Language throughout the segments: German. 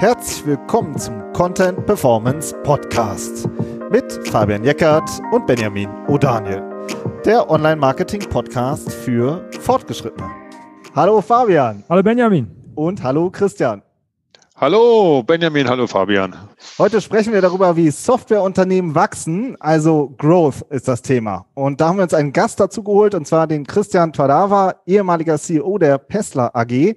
Herzlich willkommen zum Content Performance Podcast mit Fabian Jeckert und Benjamin O'Daniel, der Online-Marketing-Podcast für Fortgeschrittene. Hallo Fabian. Hallo Benjamin. Und hallo Christian. Hallo Benjamin, hallo Fabian. Heute sprechen wir darüber, wie Softwareunternehmen wachsen, also Growth ist das Thema. Und da haben wir uns einen Gast dazu geholt, und zwar den Christian Twadava, ehemaliger CEO der Pessler AG.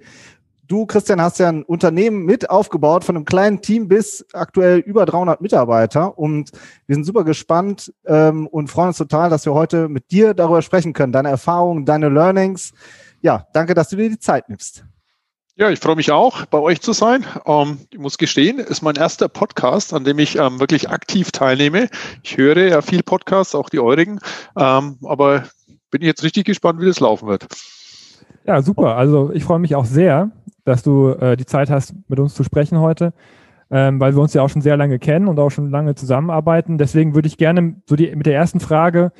Du, Christian, hast ja ein Unternehmen mit aufgebaut, von einem kleinen Team bis aktuell über 300 Mitarbeiter. Und wir sind super gespannt ähm, und freuen uns total, dass wir heute mit dir darüber sprechen können. Deine Erfahrungen, deine Learnings. Ja, danke, dass du dir die Zeit nimmst. Ja, ich freue mich auch, bei euch zu sein. Ähm, ich muss gestehen, ist mein erster Podcast, an dem ich ähm, wirklich aktiv teilnehme. Ich höre ja viel Podcasts, auch die eurigen. Ähm, aber bin ich jetzt richtig gespannt, wie das laufen wird. Ja, super. Also ich freue mich auch sehr dass du äh, die Zeit hast, mit uns zu sprechen heute, ähm, weil wir uns ja auch schon sehr lange kennen und auch schon lange zusammenarbeiten. Deswegen würde ich gerne so die, mit der ersten Frage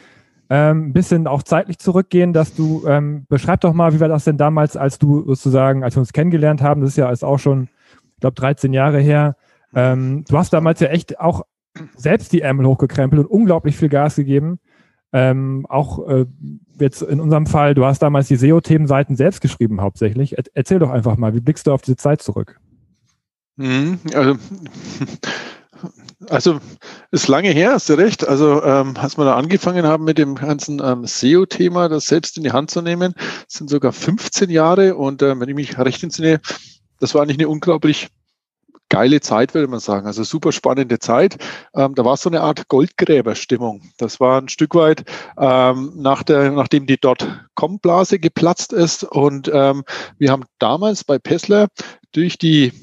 ähm, ein bisschen auch zeitlich zurückgehen, dass du ähm, beschreib doch mal, wie war das denn damals, als du sozusagen, als wir uns kennengelernt haben, das ist ja ist auch schon, ich glaube, 13 Jahre her. Ähm, du hast damals ja echt auch selbst die Ärmel hochgekrempelt und unglaublich viel Gas gegeben. Ähm, auch äh, jetzt in unserem Fall, du hast damals die SEO-Themenseiten selbst geschrieben hauptsächlich. Er erzähl doch einfach mal, wie blickst du auf diese Zeit zurück? Mhm, also, also ist lange her, hast du recht. Also ähm, als wir da angefangen haben mit dem ganzen ähm, SEO-Thema, das selbst in die Hand zu nehmen, sind sogar 15 Jahre und äh, wenn ich mich recht entsinne, das war eigentlich eine unglaublich geile Zeit, würde man sagen. Also super spannende Zeit. Ähm, da war so eine Art Goldgräberstimmung. Das war ein Stück weit ähm, nach der, nachdem die Dotcom-Blase geplatzt ist. Und ähm, wir haben damals bei Pessler durch die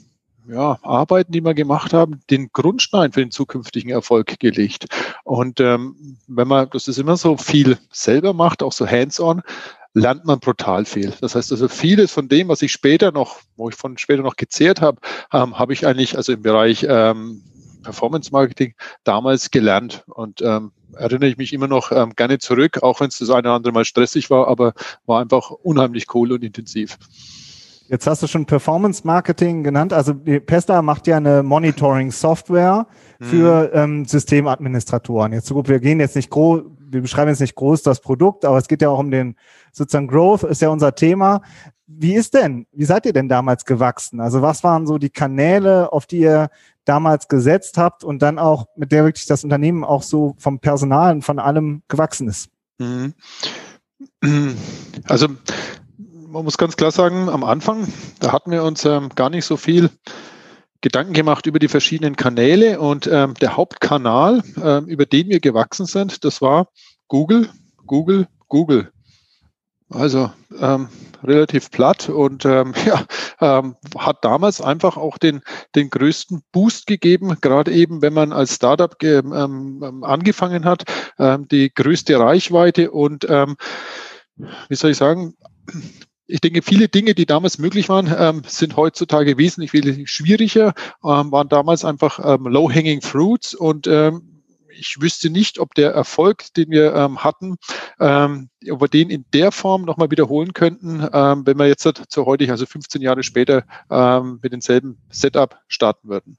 ja, Arbeiten, die wir gemacht haben, den Grundstein für den zukünftigen Erfolg gelegt. Und ähm, wenn man, das ist immer so viel selber macht, auch so hands-on, lernt man brutal viel. Das heißt also vieles von dem, was ich später noch, wo ich von später noch gezehrt habe, ähm, habe ich eigentlich also im Bereich ähm, Performance Marketing damals gelernt und ähm, erinnere ich mich immer noch ähm, gerne zurück, auch wenn es das eine oder andere Mal stressig war, aber war einfach unheimlich cool und intensiv. Jetzt hast du schon Performance Marketing genannt. Also Pesta macht ja eine Monitoring Software für mhm. ähm, Systemadministratoren. Jetzt so wir gehen jetzt nicht groß, wir beschreiben jetzt nicht groß das Produkt, aber es geht ja auch um den sozusagen Growth ist ja unser Thema. Wie ist denn, wie seid ihr denn damals gewachsen? Also was waren so die Kanäle, auf die ihr damals gesetzt habt und dann auch, mit der wirklich das Unternehmen auch so vom Personal und von allem gewachsen ist? Mhm. Also man muss ganz klar sagen, am Anfang, da hatten wir uns ähm, gar nicht so viel Gedanken gemacht über die verschiedenen Kanäle und ähm, der Hauptkanal, ähm, über den wir gewachsen sind, das war Google, Google, Google. Also ähm, relativ platt und ähm, ja, ähm, hat damals einfach auch den, den größten Boost gegeben, gerade eben, wenn man als Startup ähm, ähm, angefangen hat, ähm, die größte Reichweite und ähm, wie soll ich sagen, ich denke, viele Dinge, die damals möglich waren, ähm, sind heutzutage wesentlich, wesentlich schwieriger, ähm, waren damals einfach ähm, low-hanging fruits und ähm, ich wüsste nicht, ob der Erfolg, den wir ähm, hatten, ähm, ob wir den in der Form nochmal wiederholen könnten, wenn wir jetzt zu heutig, also 15 Jahre später, mit demselben Setup starten würden.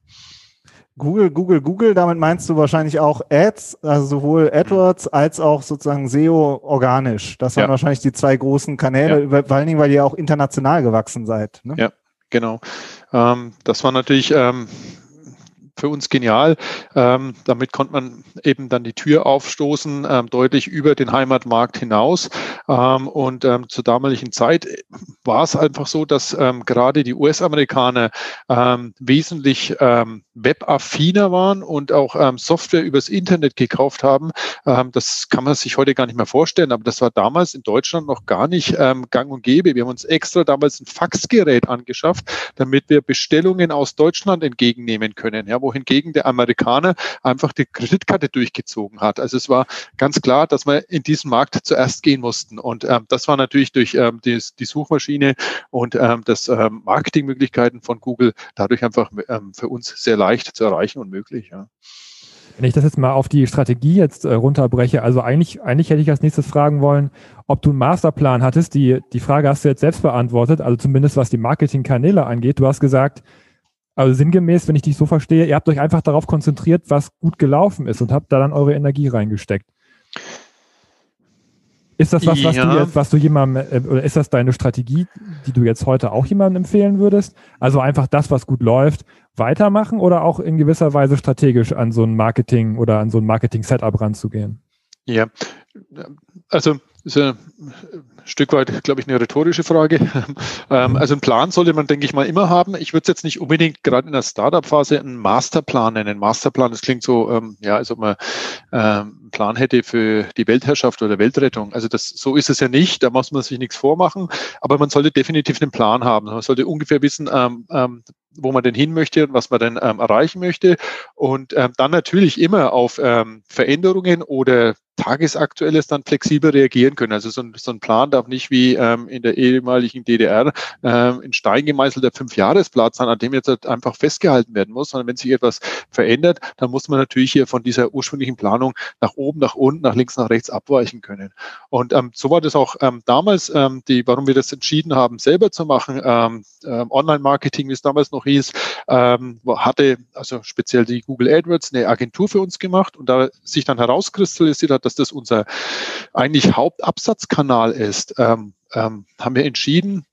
Google, Google, Google, damit meinst du wahrscheinlich auch Ads, also sowohl AdWords als auch sozusagen SEO organisch. Das waren ja. wahrscheinlich die zwei großen Kanäle, ja. vor allen Dingen, weil ihr auch international gewachsen seid. Ne? Ja, genau. Ähm, das war natürlich ähm, für uns genial. Ähm, damit konnte man eben dann die Tür aufstoßen, ähm, deutlich über den Heimatmarkt hinaus. Ähm, und ähm, zur damaligen Zeit war es einfach so, dass gerade die US-Amerikaner wesentlich webaffiner waren und auch Software übers Internet gekauft haben. das kann man sich heute gar nicht mehr vorstellen, aber das war damals in Deutschland noch gar nicht gang und gäbe. Wir haben uns extra damals ein Faxgerät angeschafft, damit wir Bestellungen aus Deutschland entgegennehmen können. Ja, wo wohingegen der Amerikaner einfach die Kreditkarte durchgezogen hat. Also es war ganz klar, dass wir in diesen Markt zuerst gehen mussten. Und ähm, das war natürlich durch ähm, die, die Suchmaschine und ähm, das ähm, Marketingmöglichkeiten von Google dadurch einfach ähm, für uns sehr leicht zu erreichen und möglich. Ja. Wenn ich das jetzt mal auf die Strategie jetzt äh, runterbreche, also eigentlich, eigentlich hätte ich als nächstes fragen wollen, ob du einen Masterplan hattest. Die, die Frage hast du jetzt selbst beantwortet, also zumindest was die Marketingkanäle angeht. Du hast gesagt, Also sinngemäß, wenn ich dich so verstehe, ihr habt euch einfach darauf konzentriert, was gut gelaufen ist und habt da dann eure Energie reingesteckt. Ist das was, was ja. du jetzt, was du jemandem, äh, oder ist das deine Strategie, die du jetzt heute auch jemandem empfehlen würdest? Also einfach das, was gut läuft, weitermachen oder auch in gewisser Weise strategisch an so ein Marketing oder an so ein Marketing-Setup ranzugehen? Ja, also ein Stück weit, glaube ich, eine rhetorische Frage. Ähm, also einen Plan sollte man, denke ich mal, immer haben. Ich würde es jetzt nicht unbedingt gerade in der Startup-Phase einen Masterplan nennen. Masterplan, das klingt so, ähm, ja, als ob man ähm, einen Plan hätte für die Weltherrschaft oder Weltrettung. Also das, so ist es ja nicht. Da muss man sich nichts vormachen. Aber man sollte definitiv einen Plan haben. Man sollte ungefähr wissen, ähm, ähm, wo man denn hin möchte und was man denn ähm, erreichen möchte. Und ähm, dann natürlich immer auf ähm, Veränderungen oder Tagesaktuelles dann flexibel reagieren können. Also so ein, so ein Plan darf nicht wie ähm, in der ehemaligen DDR ähm, in Stein gemeißelter Fünfjahresplan sein, an dem jetzt halt einfach festgehalten werden muss, sondern wenn sich etwas verändert, dann muss man natürlich hier von dieser ursprünglichen Planung nach oben, nach unten, nach links, nach rechts abweichen können. Und ähm, so war das auch ähm, damals, ähm, die, warum wir das entschieden haben, selber zu machen. Ähm, ähm, Online-Marketing, wie es damals noch hieß, ähm, hatte also speziell die Google AdWords eine Agentur für uns gemacht und da sich dann herauskristallisiert hat, dass das unser eigentlich Hauptabsatzkanal ist, ähm, ähm, haben wir entschieden,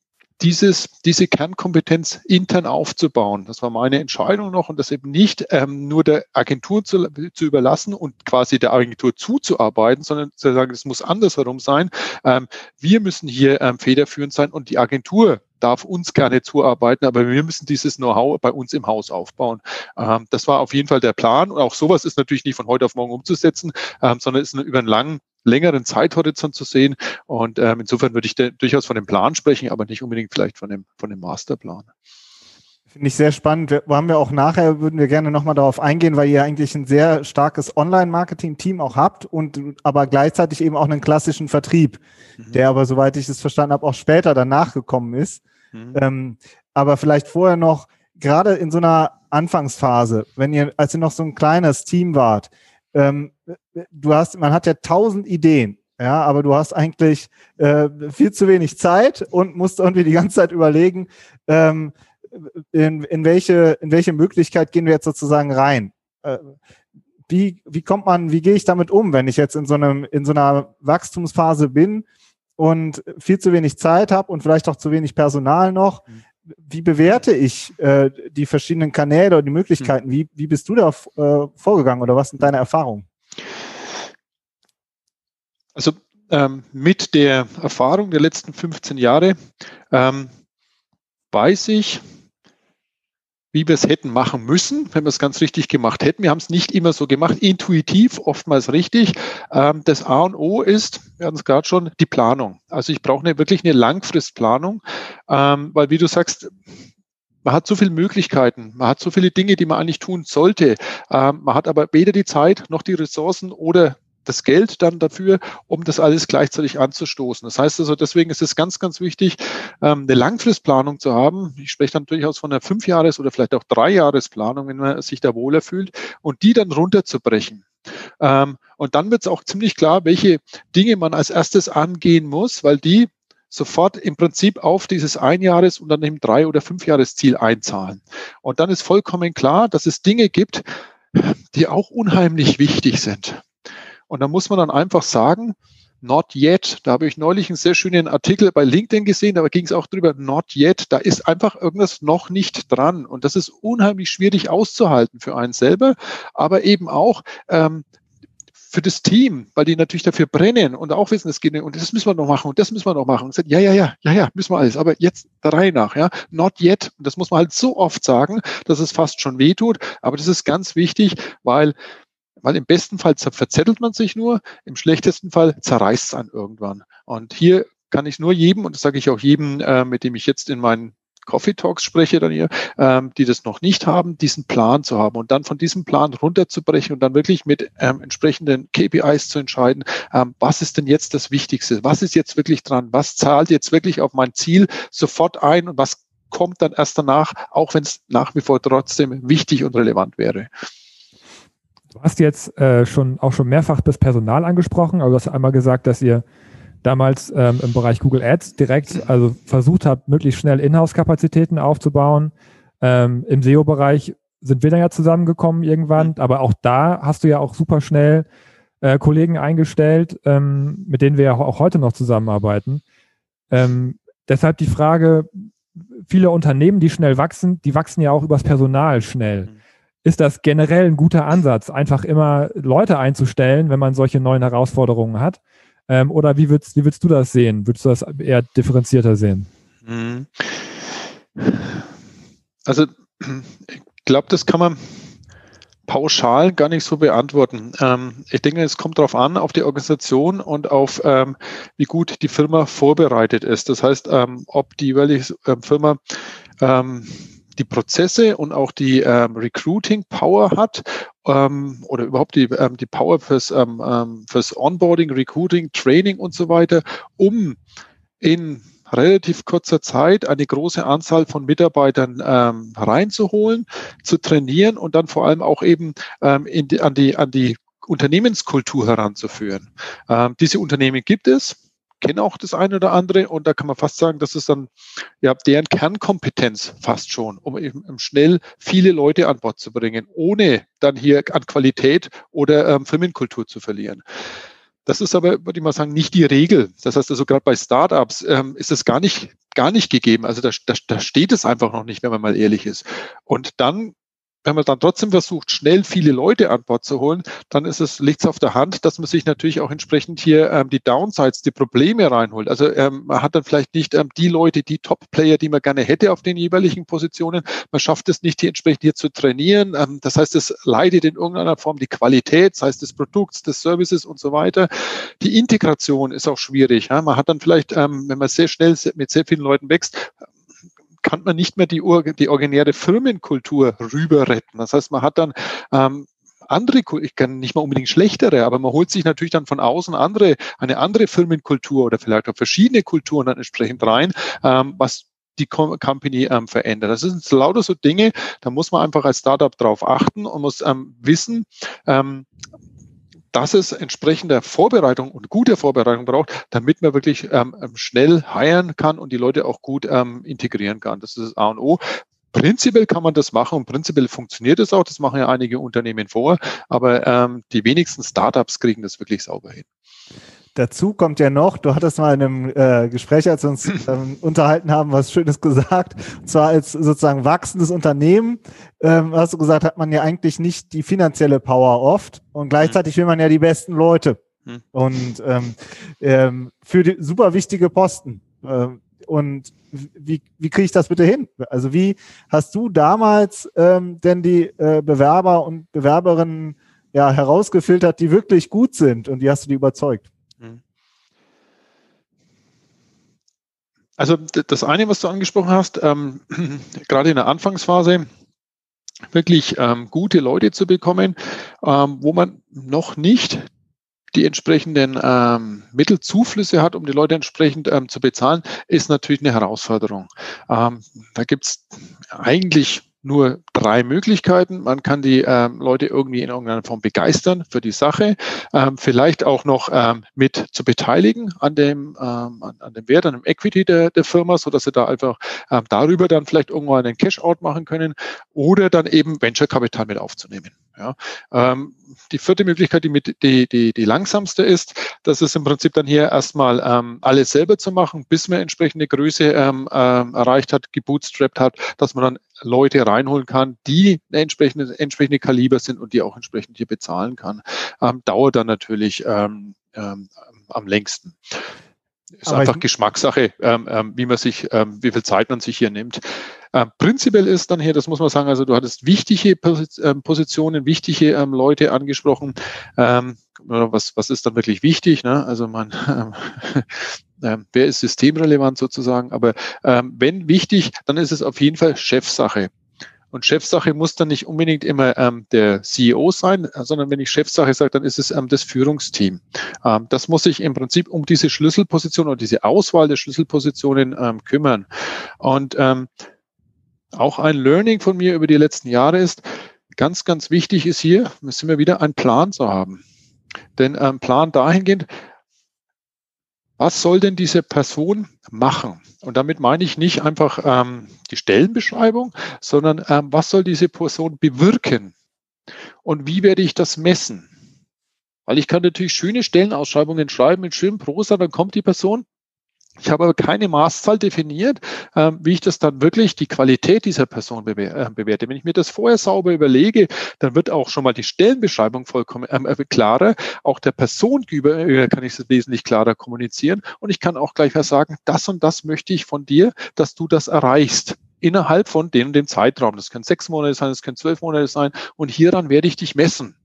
dieses, diese Kernkompetenz intern aufzubauen. Das war meine Entscheidung noch und das eben nicht ähm, nur der Agentur zu, zu überlassen und quasi der Agentur zuzuarbeiten, sondern zu sagen, es muss andersherum sein. Ähm, wir müssen hier ähm, federführend sein und die Agentur darf uns gerne zuarbeiten, aber wir müssen dieses Know-how bei uns im Haus aufbauen. Ähm, das war auf jeden Fall der Plan und auch sowas ist natürlich nicht von heute auf morgen umzusetzen, ähm, sondern ist über einen langen längeren Zeithorizont zu sehen. Und ähm, insofern würde ich durchaus von dem Plan sprechen, aber nicht unbedingt vielleicht von dem, von dem Masterplan. Finde ich sehr spannend. Wir, haben wir auch nachher, würden wir gerne nochmal darauf eingehen, weil ihr eigentlich ein sehr starkes Online-Marketing-Team auch habt und aber gleichzeitig eben auch einen klassischen Vertrieb, mhm. der aber, soweit ich es verstanden habe, auch später danach gekommen ist. Mhm. Ähm, aber vielleicht vorher noch, gerade in so einer Anfangsphase, wenn ihr, als ihr noch so ein kleines Team wart, ähm, du hast, man hat ja tausend Ideen. Ja, aber du hast eigentlich äh, viel zu wenig Zeit und musst irgendwie die ganze Zeit überlegen, ähm, in, in, welche, in welche Möglichkeit gehen wir jetzt sozusagen rein? Äh, wie, wie kommt man, wie gehe ich damit um, wenn ich jetzt in so einem, in so einer Wachstumsphase bin und viel zu wenig Zeit habe und vielleicht auch zu wenig Personal noch? Mhm. Wie bewerte ich äh, die verschiedenen Kanäle oder die Möglichkeiten? Mhm. Wie, wie bist du da äh, vorgegangen oder was sind deine Erfahrungen? Also ähm, mit der Erfahrung der letzten 15 Jahre ähm, weiß ich, wie wir es hätten machen müssen, wenn wir es ganz richtig gemacht hätten. Wir haben es nicht immer so gemacht, intuitiv, oftmals richtig. Ähm, das A und O ist, wir hatten es gerade schon, die Planung. Also ich brauche eine, wirklich eine Langfristplanung, ähm, weil wie du sagst, man hat so viele Möglichkeiten, man hat so viele Dinge, die man eigentlich tun sollte. Ähm, man hat aber weder die Zeit noch die Ressourcen oder das Geld dann dafür, um das alles gleichzeitig anzustoßen. Das heißt also, deswegen ist es ganz, ganz wichtig, ähm, eine Langfristplanung zu haben. Ich spreche dann durchaus von einer Fünfjahres- oder vielleicht auch Dreijahresplanung, wenn man sich da wohler fühlt, und die dann runterzubrechen. Ähm, und dann wird es auch ziemlich klar, welche Dinge man als erstes angehen muss, weil die sofort im Prinzip auf dieses Einjahres- und dann im Drei- oder Fünfjahresziel einzahlen. Und dann ist vollkommen klar, dass es Dinge gibt, die auch unheimlich wichtig sind. Und da muss man dann einfach sagen, not yet. Da habe ich neulich einen sehr schönen Artikel bei LinkedIn gesehen, da ging es auch drüber, not yet. Da ist einfach irgendwas noch nicht dran. Und das ist unheimlich schwierig auszuhalten für einen selber, aber eben auch ähm, für das Team, weil die natürlich dafür brennen und auch wissen, es geht nicht, und das müssen wir noch machen und das müssen wir noch machen. Und sagen, ja, ja, ja, ja, ja, müssen wir alles, aber jetzt der Reihe nach, ja, not yet. Und das muss man halt so oft sagen, dass es fast schon wehtut. Aber das ist ganz wichtig, weil weil im besten Fall verzettelt man sich nur, im schlechtesten Fall zerreißt es an irgendwann. Und hier kann ich nur jedem, und das sage ich auch jedem, äh, mit dem ich jetzt in meinen Coffee Talks spreche dann hier, ähm, die das noch nicht haben, diesen Plan zu haben und dann von diesem Plan runterzubrechen und dann wirklich mit ähm, entsprechenden KPIs zu entscheiden, ähm, was ist denn jetzt das Wichtigste, was ist jetzt wirklich dran, was zahlt jetzt wirklich auf mein Ziel sofort ein und was kommt dann erst danach, auch wenn es nach wie vor trotzdem wichtig und relevant wäre. Du hast jetzt äh, schon auch schon mehrfach das Personal angesprochen, aber du hast einmal gesagt, dass ihr damals ähm, im Bereich Google Ads direkt also versucht habt, möglichst schnell Inhouse-Kapazitäten aufzubauen. Ähm, Im SEO-Bereich sind wir dann ja zusammengekommen irgendwann, mhm. aber auch da hast du ja auch super schnell äh, Kollegen eingestellt, ähm, mit denen wir ja auch heute noch zusammenarbeiten. Ähm, deshalb die Frage, viele Unternehmen, die schnell wachsen, die wachsen ja auch übers Personal schnell. Ist das generell ein guter Ansatz, einfach immer Leute einzustellen, wenn man solche neuen Herausforderungen hat? Ähm, oder wie würdest, wie würdest du das sehen? Würdest du das eher differenzierter sehen? Mhm. Also ich glaube, das kann man pauschal gar nicht so beantworten. Ähm, ich denke, es kommt darauf an, auf die Organisation und auf, ähm, wie gut die Firma vorbereitet ist. Das heißt, ähm, ob die jeweilige äh, Firma ähm, die Prozesse und auch die ähm, Recruiting Power hat ähm, oder überhaupt die, ähm, die Power fürs, ähm, ähm fürs Onboarding, Recruiting, Training und so weiter, um in relativ kurzer Zeit eine große Anzahl von Mitarbeitern ähm, reinzuholen, zu trainieren und dann vor allem auch eben ähm, die, an, die, an die Unternehmenskultur heranzuführen. Ähm, diese Unternehmen gibt es, kennen auch das eine oder andere und da kann man fast sagen, das ist dann ja deren Kernkompetenz fast schon, um eben schnell viele Leute an Bord zu bringen, ohne dann hier an Qualität oder ähm, Firmenkultur zu verlieren. Das ist aber, würde ich mal sagen, nicht die Regel. Das heißt also, gerade bei Startups ähm, ist es gar nicht, gar nicht gegeben. Also da, da, da steht es einfach noch nicht, wenn man mal ehrlich ist. Und dann wenn man dann trotzdem versucht, schnell viele Leute an Bord zu holen, dann ist es, liegt es auf der Hand, dass man sich natürlich auch entsprechend hier ähm, die Downsides, die Probleme reinholt. Also ähm, man hat dann vielleicht nicht ähm, die Leute, die Top-Player, die man gerne hätte auf den jeweiligen Positionen. Man schafft es nicht, die entsprechend hier zu trainieren. Ähm, das heißt, es leidet in irgendeiner Form die Qualität, sei es des Produkts, des Services und so weiter. Die Integration ist auch schwierig. Ja? Man hat dann vielleicht, ähm, wenn man sehr schnell mit sehr vielen Leuten wächst, kann man nicht mehr die, die originäre Firmenkultur rüber retten. Das heißt, man hat dann ähm, andere, ich kann nicht mal unbedingt schlechtere, aber man holt sich natürlich dann von außen andere, eine andere Firmenkultur oder vielleicht auch verschiedene Kulturen dann entsprechend rein, ähm, was die Company ähm, verändert. Das sind lauter so Dinge, da muss man einfach als Startup drauf achten und muss ähm, wissen, ähm, dass es entsprechende Vorbereitung und gute Vorbereitung braucht, damit man wirklich ähm, schnell heiren kann und die Leute auch gut ähm, integrieren kann. Das ist das A und O. Prinzipiell kann man das machen und prinzipiell funktioniert es auch. Das machen ja einige Unternehmen vor, aber ähm, die wenigsten Startups kriegen das wirklich sauber hin. Dazu kommt ja noch, du hattest mal in einem äh, Gespräch, als wir uns ähm, unterhalten haben, was Schönes gesagt. Und zwar als sozusagen wachsendes Unternehmen, ähm, hast du gesagt, hat man ja eigentlich nicht die finanzielle Power oft und gleichzeitig will man ja die besten Leute. Hm. Und ähm, ähm, für die super wichtige Posten. Ähm, und wie, wie kriege ich das bitte hin? Also wie hast du damals ähm, denn die äh, Bewerber und Bewerberinnen ja herausgefiltert, die wirklich gut sind und wie hast du die überzeugt? Also das eine, was du angesprochen hast, ähm, gerade in der Anfangsphase, wirklich ähm, gute Leute zu bekommen, ähm, wo man noch nicht die entsprechenden ähm, Mittelzuflüsse hat, um die Leute entsprechend ähm, zu bezahlen, ist natürlich eine Herausforderung. Ähm, da gibt's eigentlich nur drei Möglichkeiten. Man kann die ähm, Leute irgendwie in irgendeiner Form begeistern für die Sache, ähm, vielleicht auch noch ähm, mit zu beteiligen an dem, ähm, an, an, dem Wert, an dem Equity der, der Firma, so dass sie da einfach ähm, darüber dann vielleicht irgendwann einen Cash-out machen können oder dann eben Venture-Kapital mit aufzunehmen. Ja. Ähm, die vierte Möglichkeit, die, mit, die, die, die langsamste ist, das ist im Prinzip dann hier erstmal ähm, alles selber zu machen, bis man entsprechende Größe ähm, ähm, erreicht hat, gebootstrapped hat, dass man dann Leute reinholen kann, die entsprechende, entsprechende Kaliber sind und die auch entsprechend hier bezahlen kann. Ähm, dauert dann natürlich ähm, ähm, am längsten. Ist Aber einfach Geschmackssache, ähm, ähm, wie man sich, ähm, wie viel Zeit man sich hier nimmt. Ähm, prinzipiell ist dann hier, das muss man sagen, also du hattest wichtige ähm, Positionen, wichtige ähm, Leute angesprochen. Ähm, was, was ist dann wirklich wichtig? Ne? Also man, ähm, wer ist systemrelevant sozusagen? Aber ähm, wenn wichtig, dann ist es auf jeden Fall Chefsache. Und Chefsache muss dann nicht unbedingt immer ähm, der CEO sein, sondern wenn ich Chefsache sage, dann ist es ähm, das Führungsteam. Ähm, das muss sich im Prinzip um diese Schlüsselposition oder diese Auswahl der Schlüsselpositionen ähm, kümmern. Und ähm, auch ein Learning von mir über die letzten Jahre ist, ganz, ganz wichtig ist hier, müssen wir wieder einen Plan zu haben. Denn ein ähm, Plan dahingehend, was soll denn diese Person machen? Und damit meine ich nicht einfach ähm, die Stellenbeschreibung, sondern ähm, was soll diese Person bewirken? Und wie werde ich das messen? Weil ich kann natürlich schöne Stellenausschreibungen schreiben mit schönem Prosa, dann kommt die Person ich habe aber keine Maßzahl definiert, äh, wie ich das dann wirklich die Qualität dieser Person äh, bewerte. Wenn ich mir das vorher sauber überlege, dann wird auch schon mal die Stellenbeschreibung vollkommen ähm, äh, klarer. Auch der Person gegenüber kann ich es wesentlich klarer kommunizieren. Und ich kann auch gleich mal sagen, das und das möchte ich von dir, dass du das erreichst innerhalb von dem, dem Zeitraum. Das können sechs Monate sein, das können zwölf Monate sein. Und hieran werde ich dich messen.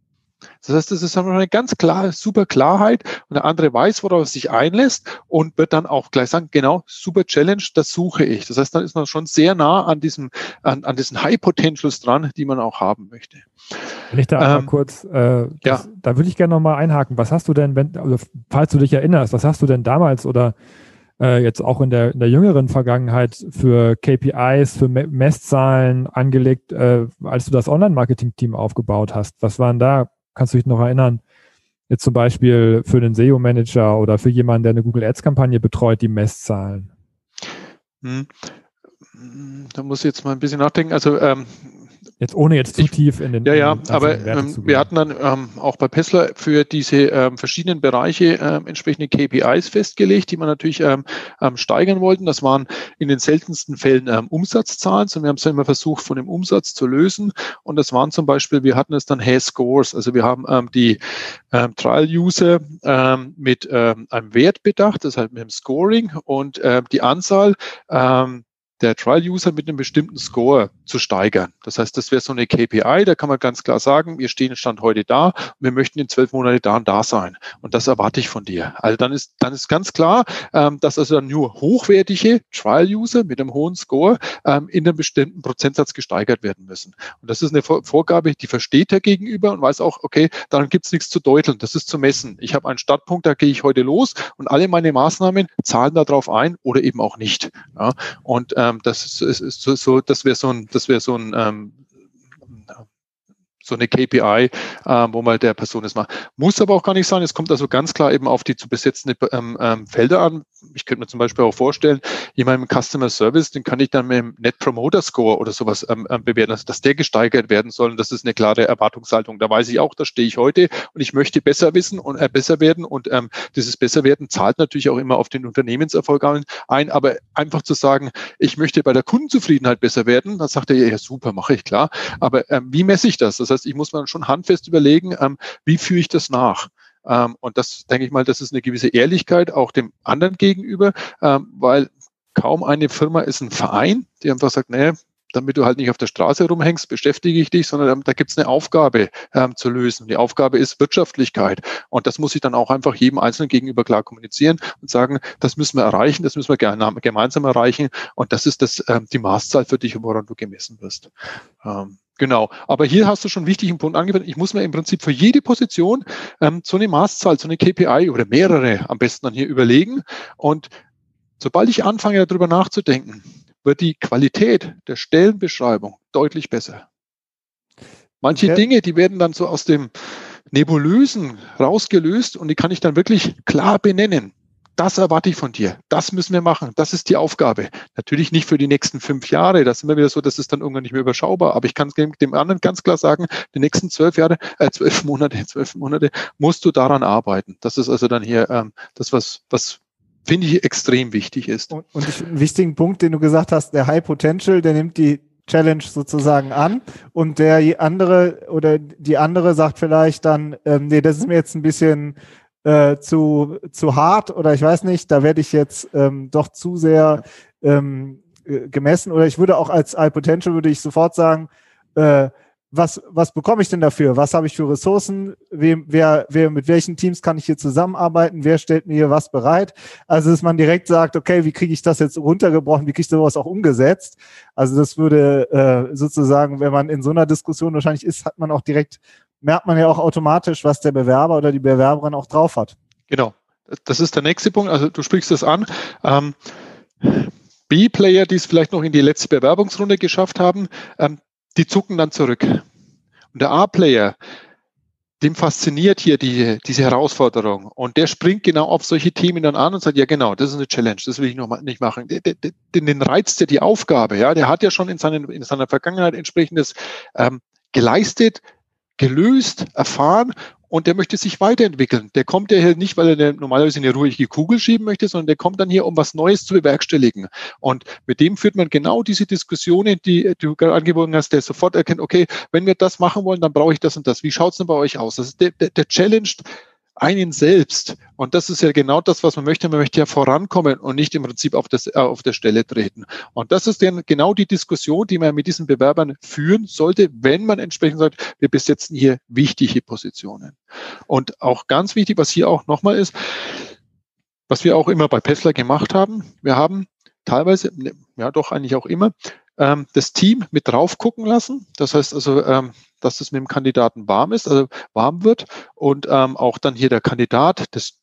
Das heißt, das ist eine ganz klare, super Klarheit und der andere weiß, worauf er sich einlässt und wird dann auch gleich sagen, genau, super Challenge, das suche ich. Das heißt, dann ist man schon sehr nah an diesem, an, an diesen High Potentials dran, die man auch haben möchte. Wenn ich da ähm, einmal kurz, äh, das, ja. da würde ich gerne nochmal einhaken. Was hast du denn, wenn, also, falls du dich erinnerst, was hast du denn damals oder äh, jetzt auch in der, in der jüngeren Vergangenheit für KPIs, für Messzahlen angelegt, äh, als du das Online-Marketing-Team aufgebaut hast? Was waren da kannst du dich noch erinnern, jetzt zum Beispiel für einen SEO-Manager oder für jemanden, der eine Google Ads-Kampagne betreut, die Messzahlen? Hm. Da muss ich jetzt mal ein bisschen nachdenken. Also ähm, Jetzt ohne jetzt zu tief in den. Ja, ja, aber ähm, wir hatten dann ähm, auch bei Pessler für diese ähm, verschiedenen Bereiche ähm, entsprechende KPIs festgelegt, die wir natürlich ähm, ähm, steigern wollten. Das waren in den seltensten Fällen Umsatzzahlen. Und wir haben es immer versucht, von dem Umsatz zu lösen. Und das waren zum Beispiel, wir hatten es dann Has-Scores. Also wir haben die Trial-User mit einem Wert bedacht, das heißt mit dem Scoring und die Anzahl der Trial-User mit einem bestimmten Score zu steigern. Das heißt, das wäre so eine KPI, da kann man ganz klar sagen, wir stehen Stand heute da wir möchten in zwölf Monate da und da sein. Und das erwarte ich von dir. Also dann ist, dann ist ganz klar, ähm, dass also dann nur hochwertige Trial-User mit einem hohen Score ähm, in einem bestimmten Prozentsatz gesteigert werden müssen. Und das ist eine Vorgabe, die versteht der Gegenüber und weiß auch, okay, daran gibt es nichts zu deuteln, das ist zu messen. Ich habe einen Startpunkt, da gehe ich heute los und alle meine Maßnahmen zahlen darauf ein oder eben auch nicht. Ja, und ähm, das ist, ist so, so, das wäre so ein, das wäre so ein ähm, so eine KPI, ähm, wo man der Person das macht. Muss aber auch gar nicht sein. Es kommt also ganz klar eben auf die zu besetzende ähm, ähm, Felder an. Ich könnte mir zum Beispiel auch vorstellen, jemand im Customer Service, den kann ich dann mit dem Net Promoter Score oder sowas ähm, ähm, bewerten, also dass der gesteigert werden soll. Und das ist eine klare Erwartungshaltung. Da weiß ich auch, da stehe ich heute und ich möchte besser wissen und äh, besser werden. Und ähm, dieses Besserwerden zahlt natürlich auch immer auf den Unternehmenserfolg ein. Aber einfach zu sagen, ich möchte bei der Kundenzufriedenheit besser werden, dann sagt er, ja, super, mache ich klar. Aber wie messe ich das? Das heißt, heißt, ich muss mir schon handfest überlegen, ähm, wie führe ich das nach? Ähm, und das denke ich mal, das ist eine gewisse Ehrlichkeit auch dem anderen gegenüber, ähm, weil kaum eine Firma ist ein Verein, die einfach sagt, nee, damit du halt nicht auf der Straße rumhängst, beschäftige ich dich, sondern ähm, da gibt es eine Aufgabe ähm, zu lösen. Die Aufgabe ist Wirtschaftlichkeit. Und das muss ich dann auch einfach jedem Einzelnen gegenüber klar kommunizieren und sagen, das müssen wir erreichen, das müssen wir gemeinsam erreichen. Und das ist das, ähm, die Maßzahl für dich, woran du gemessen wirst. Ähm, Genau. Aber hier hast du schon einen wichtigen Punkt angewendet. Ich muss mir im Prinzip für jede Position ähm, so eine Maßzahl, so eine KPI oder mehrere am besten dann hier überlegen. Und sobald ich anfange, darüber nachzudenken, wird die Qualität der Stellenbeschreibung deutlich besser. Manche ja. Dinge, die werden dann so aus dem Nebulösen rausgelöst und die kann ich dann wirklich klar benennen das erwarte ich von dir. Das müssen wir machen. Das ist die Aufgabe. Natürlich nicht für die nächsten fünf Jahre. Das ist immer wieder so, das ist dann irgendwann nicht mehr überschaubar. Aber ich kann dem anderen ganz klar sagen, die nächsten zwölf Jahre, äh, zwölf Monate, zwölf Monate musst du daran arbeiten. Das ist also dann hier ähm, das, was, was finde ich extrem wichtig ist. Und, und einen wichtigen Punkt, den du gesagt hast, der High Potential, der nimmt die Challenge sozusagen an und der andere oder die andere sagt vielleicht dann, ähm, nee, das ist mir jetzt ein bisschen äh, zu, zu hart oder ich weiß nicht, da werde ich jetzt ähm, doch zu sehr ähm, äh, gemessen oder ich würde auch als High Potential würde ich sofort sagen, äh, was, was bekomme ich denn dafür? Was habe ich für Ressourcen? Wem, wer, wer, mit welchen Teams kann ich hier zusammenarbeiten? Wer stellt mir hier was bereit? Also, dass man direkt sagt, okay, wie kriege ich das jetzt runtergebrochen? Wie kriege ich sowas auch umgesetzt? Also, das würde äh, sozusagen, wenn man in so einer Diskussion wahrscheinlich ist, hat man auch direkt merkt man ja auch automatisch, was der Bewerber oder die Bewerberin auch drauf hat. Genau. Das ist der nächste Punkt. Also du sprichst das an. Ähm, B-Player, die es vielleicht noch in die letzte Bewerbungsrunde geschafft haben, ähm, die zucken dann zurück. Und der A-Player, dem fasziniert hier die, diese Herausforderung. Und der springt genau auf solche Themen dann an und sagt, ja genau, das ist eine Challenge, das will ich noch mal nicht machen. Den, den, reizt ja die Aufgabe, ja. Der hat ja schon in, seinen, in seiner Vergangenheit entsprechendes ähm, geleistet, gelöst, erfahren und der möchte sich weiterentwickeln. Der kommt ja hier nicht, weil er normalerweise eine ruhige Kugel schieben möchte, sondern der kommt dann hier, um was Neues zu bewerkstelligen. Und mit dem führt man genau diese Diskussionen, die du gerade angeboten hast, der sofort erkennt, okay, wenn wir das machen wollen, dann brauche ich das und das. Wie schaut's denn bei euch aus? Das ist der, der, der challenged einen selbst. Und das ist ja genau das, was man möchte. Man möchte ja vorankommen und nicht im Prinzip auf, das, äh, auf der Stelle treten. Und das ist dann genau die Diskussion, die man mit diesen Bewerbern führen sollte, wenn man entsprechend sagt, wir besetzen hier wichtige Positionen. Und auch ganz wichtig, was hier auch nochmal ist, was wir auch immer bei Pessler gemacht haben, wir haben teilweise, ja doch eigentlich auch immer, ähm, das Team mit drauf gucken lassen. Das heißt also, ähm, dass es mit dem Kandidaten warm ist, also warm wird und ähm, auch dann hier der Kandidat das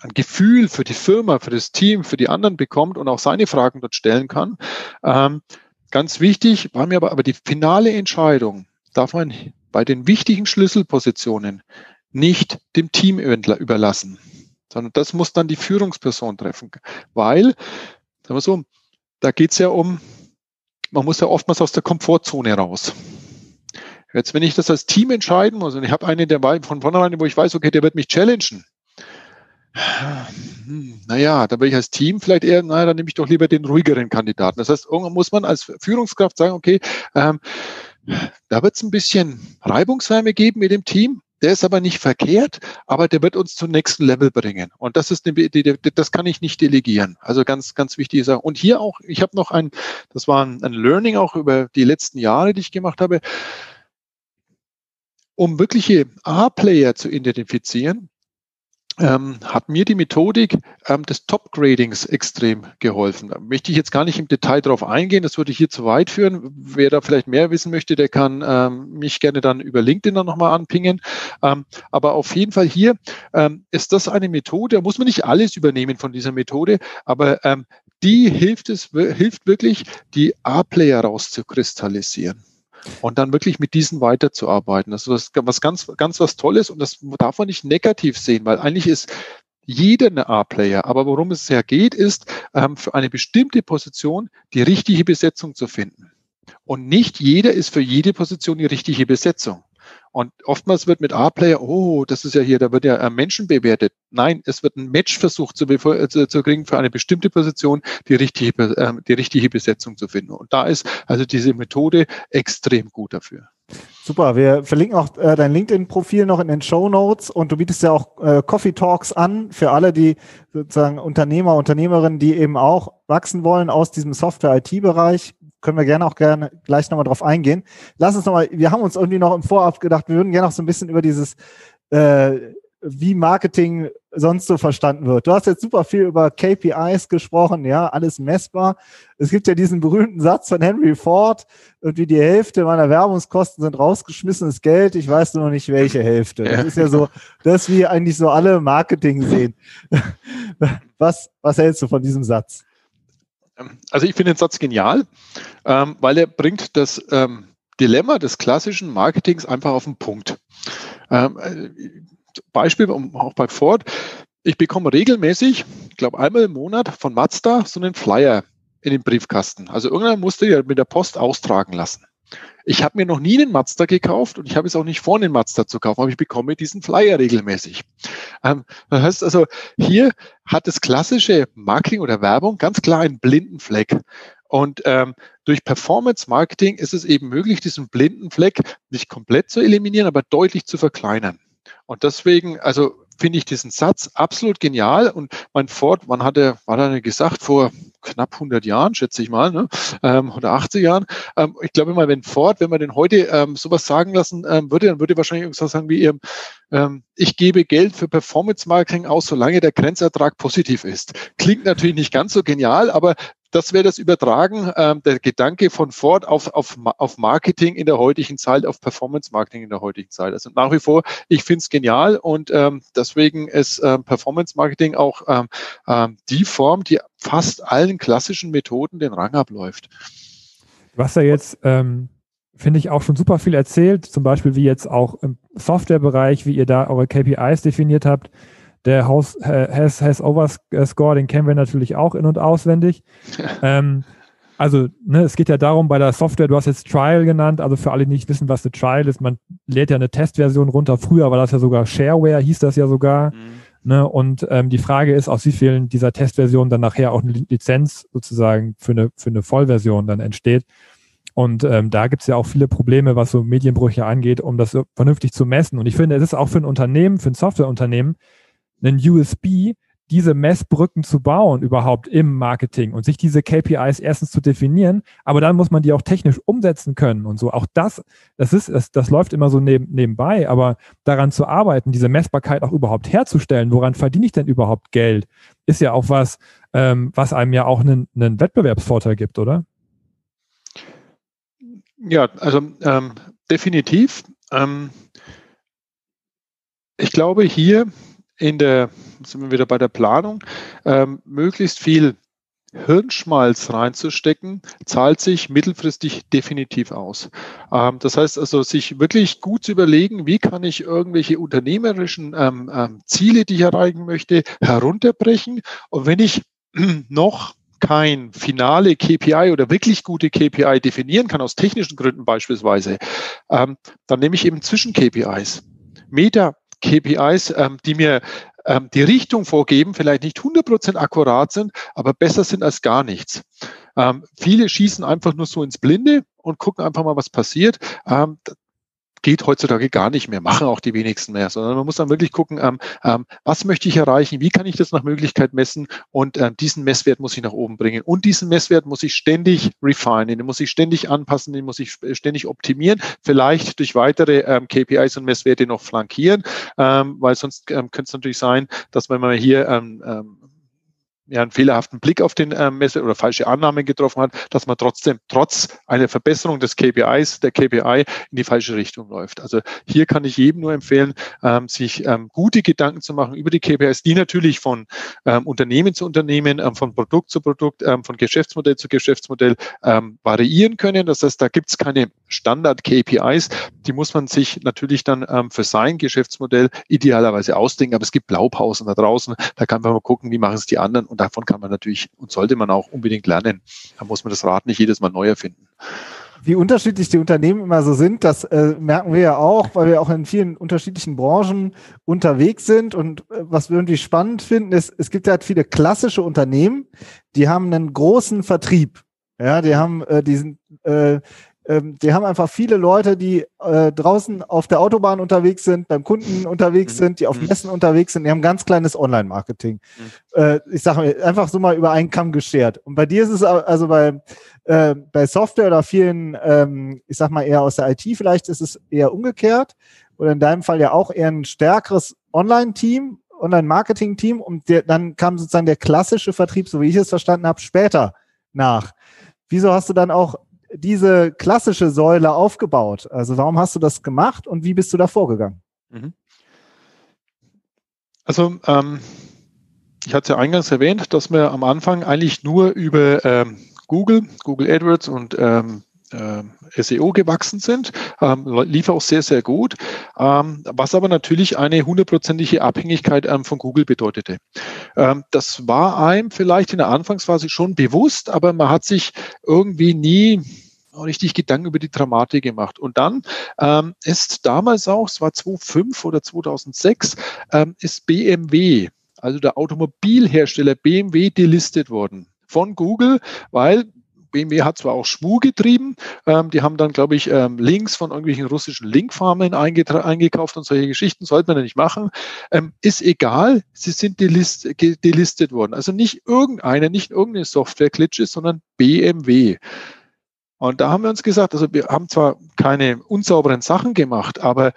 ein Gefühl für die Firma, für das Team, für die anderen bekommt und auch seine Fragen dort stellen kann. Ähm, ganz wichtig war mir aber, aber die finale Entscheidung darf man bei den wichtigen Schlüsselpositionen nicht dem Team überlassen, sondern das muss dann die Führungsperson treffen, weil, sagen wir so, da geht es ja um man muss ja oftmals aus der Komfortzone raus. Jetzt, wenn ich das als Team entscheiden muss und ich habe einen, der von vornherein, wo ich weiß, okay, der wird mich challengen. Naja, dann will ich als Team vielleicht eher, naja, dann nehme ich doch lieber den ruhigeren Kandidaten. Das heißt, irgendwann muss man als Führungskraft sagen, okay, ähm, da wird es ein bisschen Reibungswärme geben mit dem Team. Der ist aber nicht verkehrt, aber der wird uns zum nächsten Level bringen. Und das ist eine, das kann ich nicht delegieren. Also ganz, ganz wichtig Sache. Und hier auch, ich habe noch ein, das war ein, ein Learning auch über die letzten Jahre, die ich gemacht habe. Um wirkliche A-Player zu identifizieren, ähm, hat mir die Methodik ähm, des Top-Gradings extrem geholfen. Da möchte ich jetzt gar nicht im Detail darauf eingehen, das würde hier zu weit führen. Wer da vielleicht mehr wissen möchte, der kann ähm, mich gerne dann über LinkedIn dann nochmal anpingen. Ähm, aber auf jeden Fall hier ähm, ist das eine Methode, da muss man nicht alles übernehmen von dieser Methode, aber ähm, die hilft es, hilft wirklich, die A-Player rauszukristallisieren und dann wirklich mit diesen weiterzuarbeiten. Das ist was, ganz, ganz was Tolles und das darf man nicht negativ sehen, weil eigentlich ist jeder eine A-Player. Aber worum es ja geht, ist, ähm, für eine bestimmte Position die richtige Besetzung zu finden. Und nicht jeder ist für jede Position die richtige Besetzung. Und oftmals wird mit A-Player, oh, das ist ja hier, da wird ja ein Menschen bewertet. Nein, es wird ein Match versucht zu, zu, zu kriegen für eine bestimmte Position, die richtige, äh, die richtige Besetzung zu finden. Und da ist also diese Methode extrem gut dafür. Super, wir verlinken auch äh, dein LinkedIn-Profil noch in den Show Notes und du bietest ja auch äh, Coffee Talks an für alle, die sozusagen Unternehmer, Unternehmerinnen, die eben auch wachsen wollen aus diesem Software-IT-Bereich können wir gerne auch gerne gleich nochmal drauf eingehen. Lass uns nochmal, wir haben uns irgendwie noch im Vorab gedacht, wir würden gerne noch so ein bisschen über dieses, äh, wie Marketing sonst so verstanden wird. Du hast jetzt super viel über KPIs gesprochen, ja, alles messbar. Es gibt ja diesen berühmten Satz von Henry Ford, irgendwie die Hälfte meiner Werbungskosten sind rausgeschmissenes Geld, ich weiß nur noch nicht welche Hälfte. Das ist ja so, das wie eigentlich so alle Marketing sehen. Was, was hältst du von diesem Satz? Ähm, also ich finde den Satz genial, ähm, weil er bringt das ähm, Dilemma des klassischen Marketings einfach auf den Punkt. Ähm, äh, Beispiel auch bei Ford. Ich bekomme regelmäßig, ich glaube einmal im Monat von Mazda so einen Flyer in den Briefkasten. Also irgendwann musste ich mit der Post austragen lassen. Ich habe mir noch nie einen Mazda gekauft und ich habe es auch nicht vor, einen Mazda zu kaufen, aber ich bekomme diesen Flyer regelmäßig. Ähm, das heißt also, hier hat das klassische Marketing oder Werbung ganz klar einen blinden Fleck. Und ähm, durch Performance Marketing ist es eben möglich, diesen blinden Fleck nicht komplett zu eliminieren, aber deutlich zu verkleinern. Und deswegen, also finde ich diesen Satz absolut genial. Und mein Ford, wann hat er, war er gesagt, vor knapp 100 Jahren, schätze ich mal, ne? ähm, oder 80 Jahren. Ähm, ich glaube mal, wenn Ford, wenn man den heute ähm, sowas sagen lassen ähm, würde, dann würde wahrscheinlich irgendwas sagen wie, ähm, ich gebe Geld für Performance Marketing aus, solange der Grenzertrag positiv ist. Klingt natürlich nicht ganz so genial, aber das wäre das Übertragen, ähm, der Gedanke von Ford auf, auf, auf Marketing in der heutigen Zeit, auf Performance Marketing in der heutigen Zeit. Also nach wie vor, ich finde es genial und ähm, deswegen ist ähm, Performance Marketing auch ähm, ähm, die Form, die fast allen klassischen Methoden den Rang abläuft. Was ja jetzt ähm, finde ich, auch schon super viel erzählt, zum Beispiel wie jetzt auch im Softwarebereich, wie ihr da eure KPIs definiert habt. Der House has, has Overscore, den kennen wir natürlich auch in- und auswendig. ähm, also, ne, es geht ja darum, bei der Software, du hast jetzt Trial genannt, also für alle, die nicht wissen, was eine Trial ist, man lädt ja eine Testversion runter. Früher war das ja sogar Shareware, hieß das ja sogar. Mhm. Ne, und ähm, die Frage ist, aus wie vielen dieser Testversionen dann nachher auch eine Lizenz sozusagen für eine, für eine Vollversion dann entsteht. Und ähm, da gibt es ja auch viele Probleme, was so Medienbrüche angeht, um das vernünftig zu messen. Und ich finde, es ist auch für ein Unternehmen, für ein Softwareunternehmen, ein USB, diese Messbrücken zu bauen überhaupt im Marketing und sich diese KPIs erstens zu definieren, aber dann muss man die auch technisch umsetzen können und so. Auch das, das ist, das, das läuft immer so neben, nebenbei, aber daran zu arbeiten, diese Messbarkeit auch überhaupt herzustellen, woran verdiene ich denn überhaupt Geld, ist ja auch was, ähm, was einem ja auch einen, einen Wettbewerbsvorteil gibt, oder? Ja, also ähm, definitiv. Ähm, ich glaube, hier in der, sind wir wieder bei der Planung, ähm, möglichst viel Hirnschmalz reinzustecken, zahlt sich mittelfristig definitiv aus. Ähm, das heißt also, sich wirklich gut zu überlegen, wie kann ich irgendwelche unternehmerischen ähm, ähm, Ziele, die ich erreichen möchte, herunterbrechen. Und wenn ich noch kein finale KPI oder wirklich gute KPI definieren kann, aus technischen Gründen beispielsweise, ähm, dann nehme ich eben Zwischen-KPIs. Meta KPIs, ähm, die mir ähm, die Richtung vorgeben, vielleicht nicht 100% akkurat sind, aber besser sind als gar nichts. Ähm, viele schießen einfach nur so ins Blinde und gucken einfach mal, was passiert. Ähm, geht heutzutage gar nicht mehr, machen auch die wenigsten mehr, sondern man muss dann wirklich gucken, ähm, ähm, was möchte ich erreichen, wie kann ich das nach Möglichkeit messen und ähm, diesen Messwert muss ich nach oben bringen. Und diesen Messwert muss ich ständig refinen, den muss ich ständig anpassen, den muss ich ständig optimieren, vielleicht durch weitere ähm, KPIs und Messwerte noch flankieren, ähm, weil sonst ähm, könnte es natürlich sein, dass wenn man hier ja, einen fehlerhaften Blick auf den äh, Messe oder falsche Annahmen getroffen hat, dass man trotzdem trotz einer Verbesserung des KPIs, der KPI in die falsche Richtung läuft. Also hier kann ich jedem nur empfehlen, ähm, sich ähm, gute Gedanken zu machen über die KPIs, die natürlich von ähm, Unternehmen zu Unternehmen, ähm, von Produkt zu Produkt, ähm, von Geschäftsmodell zu Geschäftsmodell ähm, variieren können. Das heißt, da gibt es keine Standard-KPIs, die muss man sich natürlich dann ähm, für sein Geschäftsmodell idealerweise ausdenken. Aber es gibt Blaupausen da draußen, da kann man mal gucken, wie machen es die anderen und davon kann man natürlich und sollte man auch unbedingt lernen. Da muss man das Rad nicht jedes Mal neu erfinden. Wie unterschiedlich die Unternehmen immer so sind, das äh, merken wir ja auch, weil wir auch in vielen unterschiedlichen Branchen unterwegs sind. Und äh, was wir irgendwie spannend finden, ist, es gibt halt viele klassische Unternehmen, die haben einen großen Vertrieb. Ja, die haben äh, diesen äh, ähm, die haben einfach viele Leute, die äh, draußen auf der Autobahn unterwegs sind, beim Kunden unterwegs mhm. sind, die auf mhm. Messen unterwegs sind. Die haben ganz kleines Online-Marketing. Mhm. Äh, ich sage einfach so mal über einen Kamm geschert. Und bei dir ist es also bei, äh, bei Software oder vielen, ähm, ich sag mal eher aus der IT vielleicht, ist es eher umgekehrt. Oder in deinem Fall ja auch eher ein stärkeres Online-Team, Online-Marketing-Team. Und der, dann kam sozusagen der klassische Vertrieb, so wie ich es verstanden habe, später nach. Wieso hast du dann auch diese klassische Säule aufgebaut? Also warum hast du das gemacht und wie bist du da vorgegangen? Mhm. Also ähm, ich hatte ja eingangs erwähnt, dass wir am Anfang eigentlich nur über ähm, Google, Google AdWords und ähm, äh, SEO gewachsen sind, ähm, lief auch sehr, sehr gut, ähm, was aber natürlich eine hundertprozentige Abhängigkeit ähm, von Google bedeutete. Ähm, das war einem vielleicht in der Anfangsphase schon bewusst, aber man hat sich irgendwie nie richtig Gedanken über die Dramatik gemacht. Und dann ähm, ist damals auch, es war 2005 oder 2006, ähm, ist BMW, also der Automobilhersteller BMW, delistet worden von Google, weil BMW hat zwar auch Schmu getrieben, ähm, die haben dann, glaube ich, ähm, Links von irgendwelchen russischen Linkfarmen eingekauft und solche Geschichten, sollte man ja nicht machen. Ähm, ist egal, sie sind delist delistet worden. Also nicht irgendeine, nicht irgendeine Software-Klitsche, sondern BMW. Und da haben wir uns gesagt, also wir haben zwar keine unsauberen Sachen gemacht, aber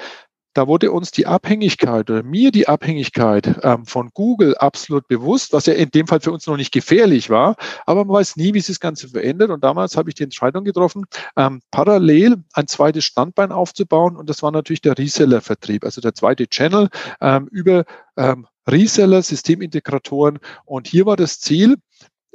da wurde uns die Abhängigkeit oder mir die Abhängigkeit ähm, von Google absolut bewusst, was ja in dem Fall für uns noch nicht gefährlich war, aber man weiß nie, wie sich das Ganze verändert. Und damals habe ich die Entscheidung getroffen, ähm, parallel ein zweites Standbein aufzubauen. Und das war natürlich der Reseller-Vertrieb, also der zweite Channel ähm, über ähm, Reseller, Systemintegratoren. Und hier war das Ziel,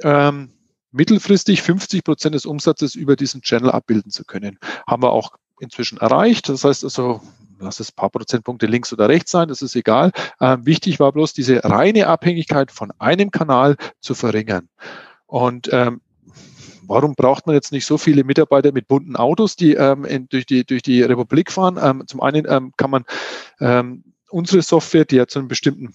ähm, mittelfristig 50 Prozent des Umsatzes über diesen Channel abbilden zu können. Haben wir auch inzwischen erreicht. Das heißt also, lass es ein paar Prozentpunkte links oder rechts sein, das ist egal. Ähm, wichtig war bloß, diese reine Abhängigkeit von einem Kanal zu verringern. Und ähm, warum braucht man jetzt nicht so viele Mitarbeiter mit bunten Autos, die ähm, in, durch, die, durch die Republik fahren? Ähm, zum einen ähm, kann man ähm, unsere Software, die ja zu einem bestimmten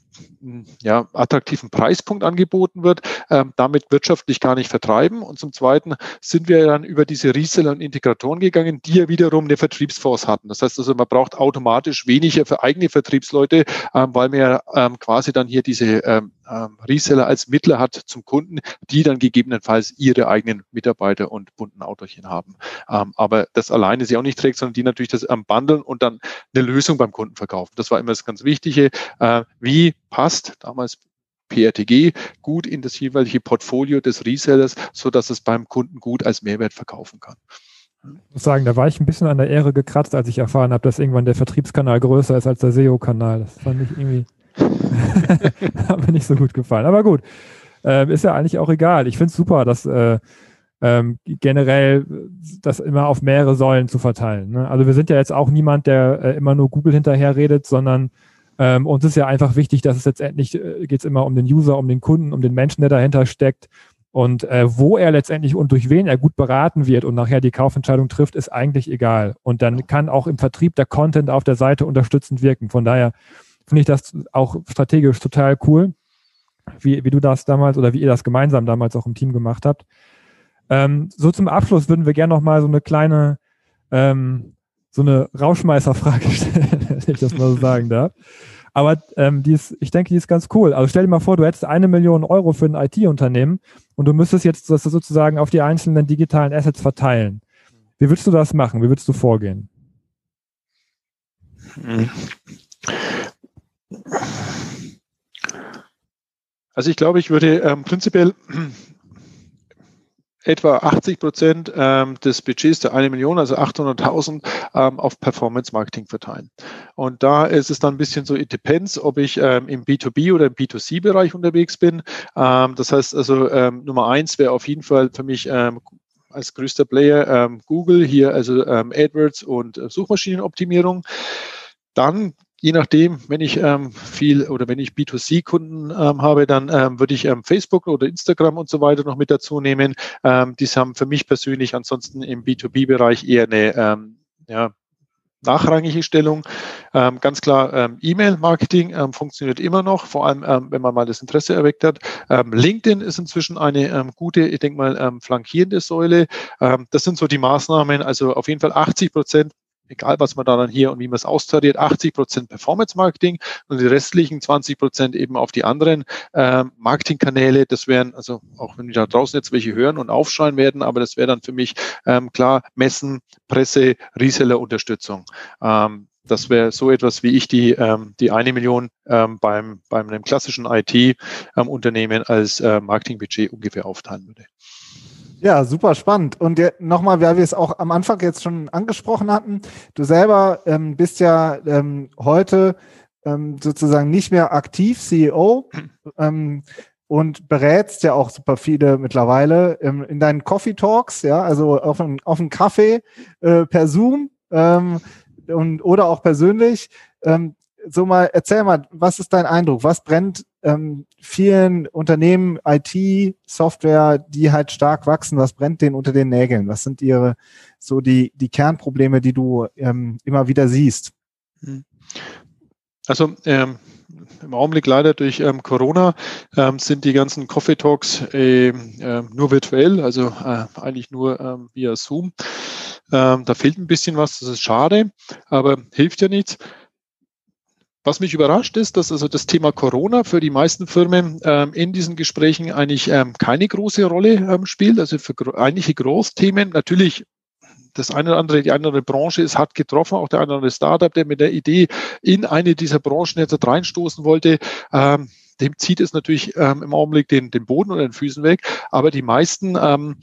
ja, attraktiven Preispunkt angeboten wird, ähm, damit wirtschaftlich gar nicht vertreiben. Und zum Zweiten sind wir dann über diese Reseller und Integratoren gegangen, die ja wiederum eine Vertriebsforce hatten. Das heißt also, man braucht automatisch weniger für eigene Vertriebsleute, ähm, weil man ja ähm, quasi dann hier diese ähm, Reseller als Mittler hat zum Kunden, die dann gegebenenfalls ihre eigenen Mitarbeiter und bunten Autochen haben. Ähm, aber das alleine sie auch nicht trägt, sondern die natürlich das ähm, bundeln und dann eine Lösung beim Kunden verkaufen. Das war immer das ganz Wichtige. Äh, wie passt damals PRTG gut in das jeweilige Portfolio des Resellers, so dass es beim Kunden gut als Mehrwert verkaufen kann. Ich muss sagen, da war ich ein bisschen an der Ehre gekratzt, als ich erfahren habe, dass irgendwann der Vertriebskanal größer ist als der SEO-Kanal. Das fand ich irgendwie, hat mir nicht so gut gefallen. Aber gut, äh, ist ja eigentlich auch egal. Ich finde es super, dass äh, ähm, generell das immer auf mehrere Säulen zu verteilen. Ne? Also wir sind ja jetzt auch niemand, der äh, immer nur Google hinterher redet, sondern ähm, uns ist ja einfach wichtig, dass es letztendlich äh, geht es immer um den User, um den Kunden, um den Menschen, der dahinter steckt. Und äh, wo er letztendlich und durch wen er gut beraten wird und nachher die Kaufentscheidung trifft, ist eigentlich egal. Und dann kann auch im Vertrieb der Content auf der Seite unterstützend wirken. Von daher finde ich das auch strategisch total cool, wie, wie du das damals oder wie ihr das gemeinsam damals auch im Team gemacht habt. Ähm, so zum Abschluss würden wir gerne noch mal so eine kleine, ähm, so eine Rauschmeißerfrage stellen, wenn ich das mal so sagen darf. Aber ähm, die ist, ich denke, die ist ganz cool. Also stell dir mal vor, du hättest eine Million Euro für ein IT-Unternehmen und du müsstest jetzt das sozusagen auf die einzelnen digitalen Assets verteilen. Wie würdest du das machen? Wie würdest du vorgehen? Also ich glaube, ich würde ähm, prinzipiell etwa 80 Prozent ähm, des Budgets der eine Million, also 800.000, ähm, auf Performance Marketing verteilen. Und da ist es dann ein bisschen so, it depends, ob ich ähm, im B2B oder im B2C-Bereich unterwegs bin. Ähm, das heißt also, ähm, Nummer eins wäre auf jeden Fall für mich ähm, als größter Player Google, hier also AdWords und äh, Suchmaschinenoptimierung. Dann je nachdem, wenn ich ähm, viel oder wenn ich B2C-Kunden ähm, habe, dann ähm, würde ich ähm, Facebook oder Instagram und so weiter noch mit dazu nehmen. Ähm, die haben für mich persönlich ansonsten im B2B-Bereich eher eine ähm, ja, nachrangige Stellung. Ähm, ganz klar, ähm, E-Mail-Marketing ähm, funktioniert immer noch, vor allem ähm, wenn man mal das Interesse erweckt hat. LinkedIn ist inzwischen eine gute, ich denke mal, flankierende Säule. das sind so die Maßnahmen. Also auf jeden Fall 80 Prozent egal was man da dann hier und wie man es austariert, 80 Prozent Performance Marketing und die restlichen 20 Prozent eben auf die anderen äh, Marketingkanäle. Das wären, also auch wenn wir da draußen jetzt welche hören und aufschreien werden, aber das wäre dann für mich ähm, klar Messen, Presse, Reseller-Unterstützung. Ähm, das wäre so etwas, wie ich die, ähm, die eine Million ähm, beim, beim einem klassischen IT-Unternehmen ähm, als äh, Marketingbudget ungefähr aufteilen würde. Ja, super spannend. Und nochmal, weil wir es auch am Anfang jetzt schon angesprochen hatten, du selber ähm, bist ja ähm, heute ähm, sozusagen nicht mehr aktiv CEO ähm, und berätst ja auch super viele mittlerweile ähm, in deinen Coffee Talks, ja, also auf einen, auf einen Kaffee äh, per Zoom ähm, und, oder auch persönlich. So mal, erzähl mal, was ist dein Eindruck? Was brennt ähm, vielen Unternehmen, IT, Software, die halt stark wachsen, was brennt denen unter den Nägeln? Was sind ihre, so die, die Kernprobleme, die du ähm, immer wieder siehst? Hm. Also, ähm, im Augenblick leider durch ähm, Corona ähm, sind die ganzen Coffee Talks äh, äh, nur virtuell, also äh, eigentlich nur ähm, via Zoom. Ähm, da fehlt ein bisschen was, das ist schade, aber hilft ja nichts. Was mich überrascht ist, dass also das Thema Corona für die meisten Firmen ähm, in diesen Gesprächen eigentlich ähm, keine große Rolle ähm, spielt. Also für einige Großthemen natürlich das eine oder andere, die andere Branche ist hart getroffen, auch der eine oder andere Startup, der mit der Idee in eine dieser Branchen jetzt reinstoßen wollte. Ähm, dem zieht es natürlich ähm, im Augenblick den, den Boden oder den Füßen weg. Aber die meisten ähm,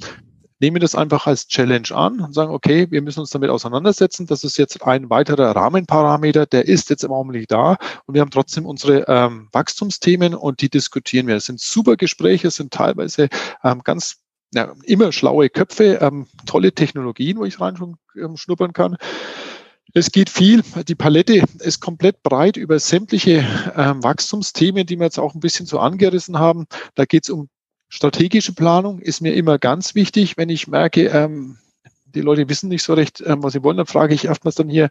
nehmen das einfach als Challenge an und sagen, okay, wir müssen uns damit auseinandersetzen. Das ist jetzt ein weiterer Rahmenparameter, der ist jetzt im Augenblick da und wir haben trotzdem unsere ähm, Wachstumsthemen und die diskutieren wir. Das sind super Gespräche, es sind teilweise ähm, ganz ja, immer schlaue Köpfe, ähm, tolle Technologien, wo ich rein ähm, schnuppern kann. Es geht viel, die Palette ist komplett breit über sämtliche ähm, Wachstumsthemen, die wir jetzt auch ein bisschen so angerissen haben. Da geht es um strategische Planung, ist mir immer ganz wichtig, wenn ich merke, ähm, die Leute wissen nicht so recht, ähm, was sie wollen, dann frage ich erstmals dann hier,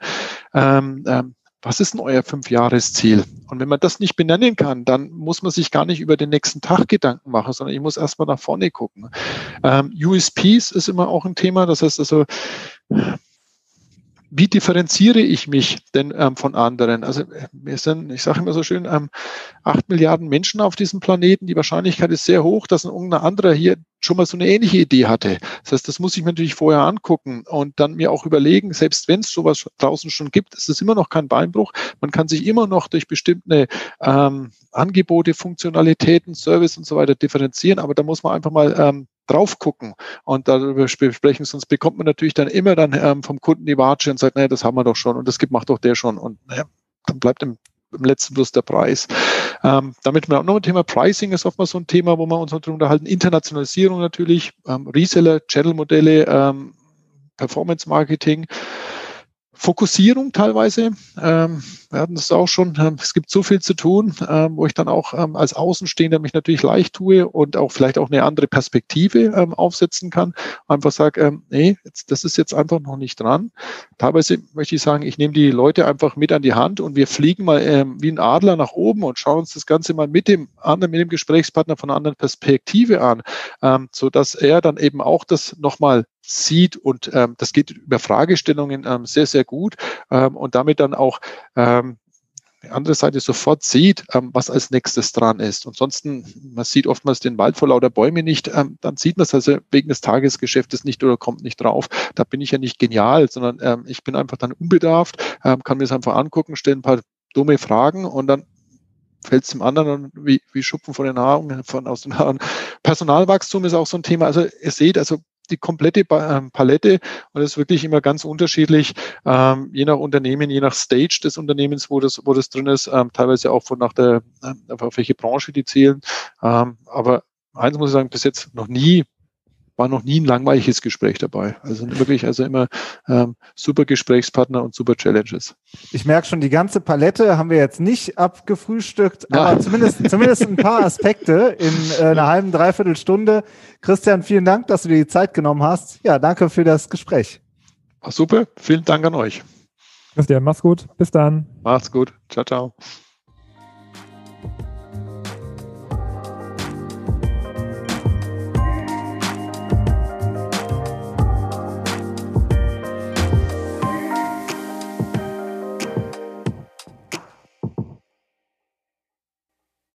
ähm, ähm, was ist denn euer Fünfjahresziel? Und wenn man das nicht benennen kann, dann muss man sich gar nicht über den nächsten Tag Gedanken machen, sondern ich muss erstmal nach vorne gucken. Ähm, USPs ist immer auch ein Thema. Das heißt also, wie differenziere ich mich denn ähm, von anderen? Also wir sind, ich sage immer so schön, ähm, acht Milliarden Menschen auf diesem Planeten. Die Wahrscheinlichkeit ist sehr hoch, dass ein irgendein anderer hier schon mal so eine ähnliche Idee hatte. Das heißt, das muss ich mir natürlich vorher angucken und dann mir auch überlegen, selbst wenn es sowas draußen schon gibt, ist es immer noch kein Beinbruch. Man kann sich immer noch durch bestimmte ähm, Angebote, Funktionalitäten, Service und so weiter differenzieren, aber da muss man einfach mal ähm, drauf gucken und darüber sprechen, sonst bekommt man natürlich dann immer dann ähm, vom Kunden die Watsche und sagt, naja, das haben wir doch schon und das gibt, macht doch der schon und naja, dann bleibt im, im letzten bloß der Preis. Ähm, damit wir auch noch ein Thema Pricing ist oftmals so ein Thema, wo wir uns darüber unterhalten. Internationalisierung natürlich, ähm, Reseller, Channel-Modelle, ähm, Performance Marketing. Fokussierung teilweise. Ähm, wir hatten das auch schon. Ähm, es gibt so viel zu tun, ähm, wo ich dann auch ähm, als Außenstehender mich natürlich leicht tue und auch vielleicht auch eine andere Perspektive ähm, aufsetzen kann. Einfach sage, ähm, nee, jetzt, das ist jetzt einfach noch nicht dran. Teilweise möchte ich sagen, ich nehme die Leute einfach mit an die Hand und wir fliegen mal wie ein Adler nach oben und schauen uns das Ganze mal mit dem anderen, mit dem Gesprächspartner von einer anderen Perspektive an, so dass er dann eben auch das nochmal sieht und ähm, das geht über Fragestellungen ähm, sehr, sehr gut ähm, und damit dann auch ähm, die andere Seite sofort sieht, ähm, was als nächstes dran ist. Ansonsten, man sieht oftmals den Wald vor lauter Bäume nicht, ähm, dann sieht man es also wegen des Tagesgeschäftes nicht oder kommt nicht drauf. Da bin ich ja nicht genial, sondern ähm, ich bin einfach dann unbedarft, ähm, kann mir es einfach angucken, stelle ein paar dumme Fragen und dann fällt es dem anderen wie, wie Schupfen von den Haaren, von aus den Haaren. Personalwachstum ist auch so ein Thema. Also ihr seht, also die komplette ähm, Palette und das ist wirklich immer ganz unterschiedlich, ähm, je nach Unternehmen, je nach Stage des Unternehmens, wo das, wo das drin ist, ähm, teilweise auch von nach der, äh, auf welche Branche die zählen. Ähm, aber eins muss ich sagen, bis jetzt noch nie war noch nie ein langweiliges Gespräch dabei. Also wirklich, also immer ähm, super Gesprächspartner und super Challenges. Ich merke schon, die ganze Palette haben wir jetzt nicht abgefrühstückt, ja. aber zumindest, zumindest ein paar Aspekte in äh, einer halben, dreiviertel Stunde. Christian, vielen Dank, dass du dir die Zeit genommen hast. Ja, danke für das Gespräch. Super, vielen Dank an euch. Christian, mach's gut. Bis dann. Macht's gut. Ciao, ciao.